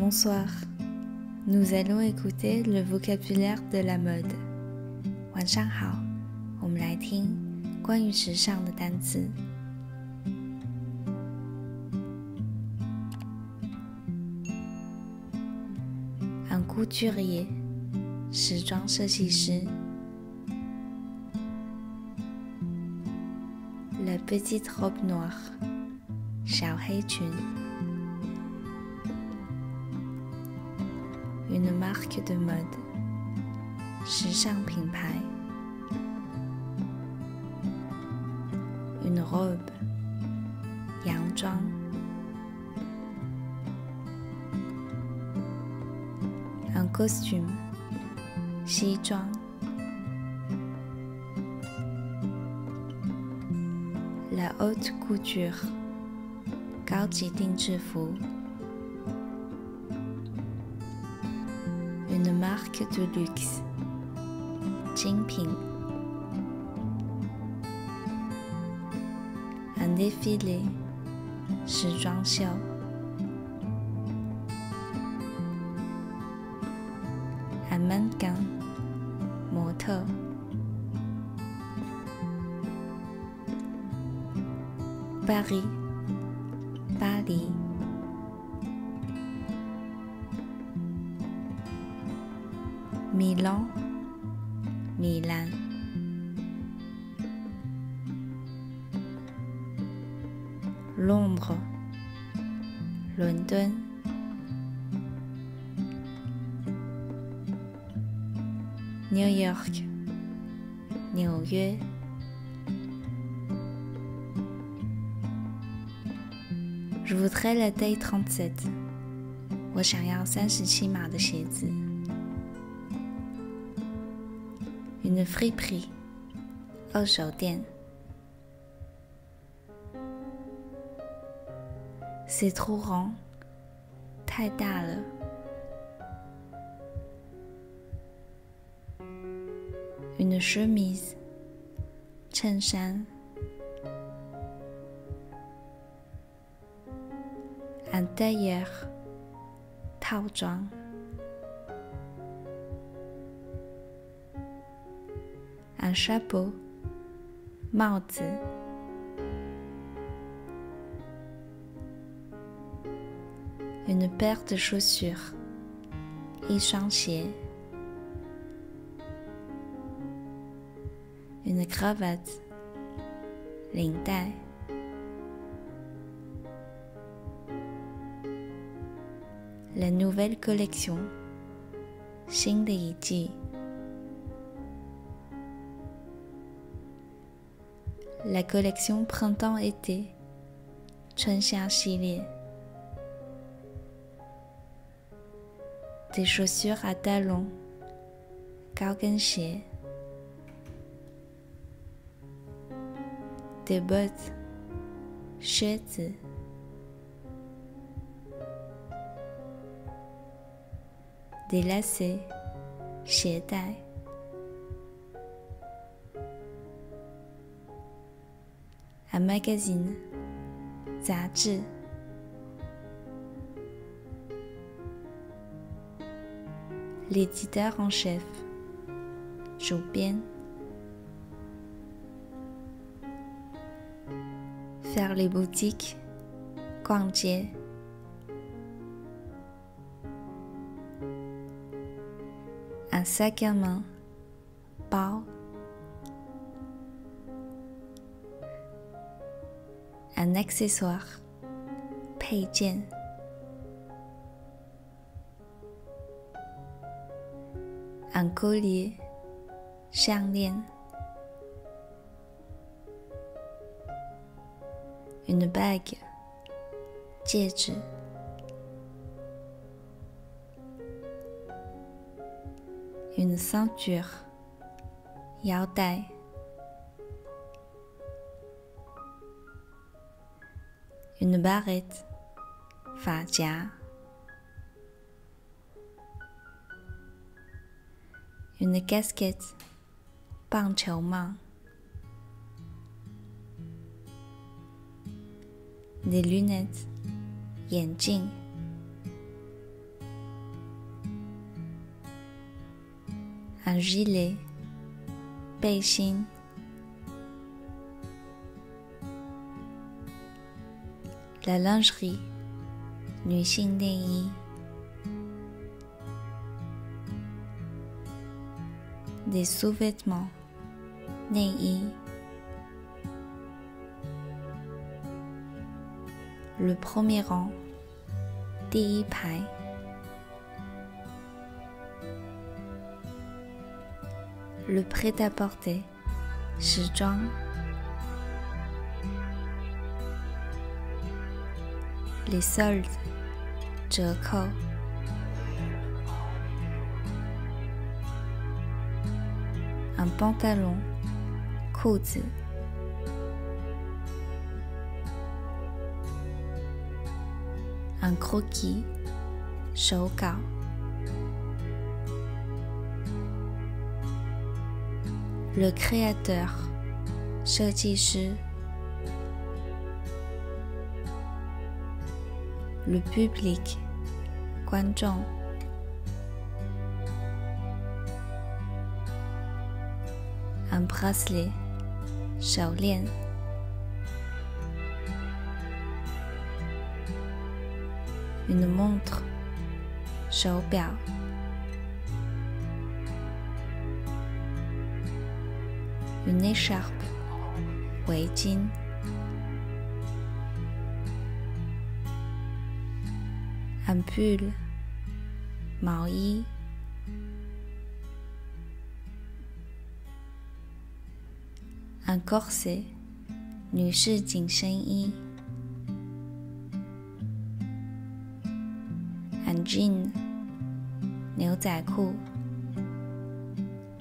Bonsoir. Nous allons écouter le vocabulaire de la mode. 晚上好，我们来听关于时尚的单词。Un couturier，时装设计师。La petite robe noire，小黑裙。 Une marque de mode，时尚品牌。Une robe，洋装。Un costume，西装。La haute couture，高级定制服。 une marque de luxe. Jinping. Un défilé. Shi Un mannequin. Moteur. Paris. Paris. 巴黎。Milan，米兰。Londres，伦敦。New York，纽约。Je voudrais la taille trente-sept。我想要三十七码的鞋子。 une friperie, au Shaodian. C'est trop grand, tai da. Une chemise, chen shan. Un tailleur, tao. un chapeau, Maozi. Une paire de chaussures, Yishangxie. Une cravate, Lingdai. La nouvelle collection, Xing de la collection Printemps-été, Chili Des chaussures à talons, Gaogenxie. Des bottes, Xuezi. Des lacets, Xiedai. magazine，杂志。L'éditeur en chef，主编。Faire les boutiques，逛街。Un sac à main，包。 Un accessoire，配件。Un collier，项链。Une bague，戒指。Une ceinture，腰带。 une barrette, fatia, une casquette, main des lunettes, yanjing, un gilet, la lingerie 女性内衣 des sous-vêtements 内衣 le premier rang 第一排 le prêt-à-porter 时装 les soldes 折扣 un pantalon 裤子 un croquis 手稿 le créateur 设计师 le public 观众 un bracelet 手链 une montre 手表 une écharpe 围巾 un pull 毛衣 un corset 女士紧身衣 un jean 牛仔裤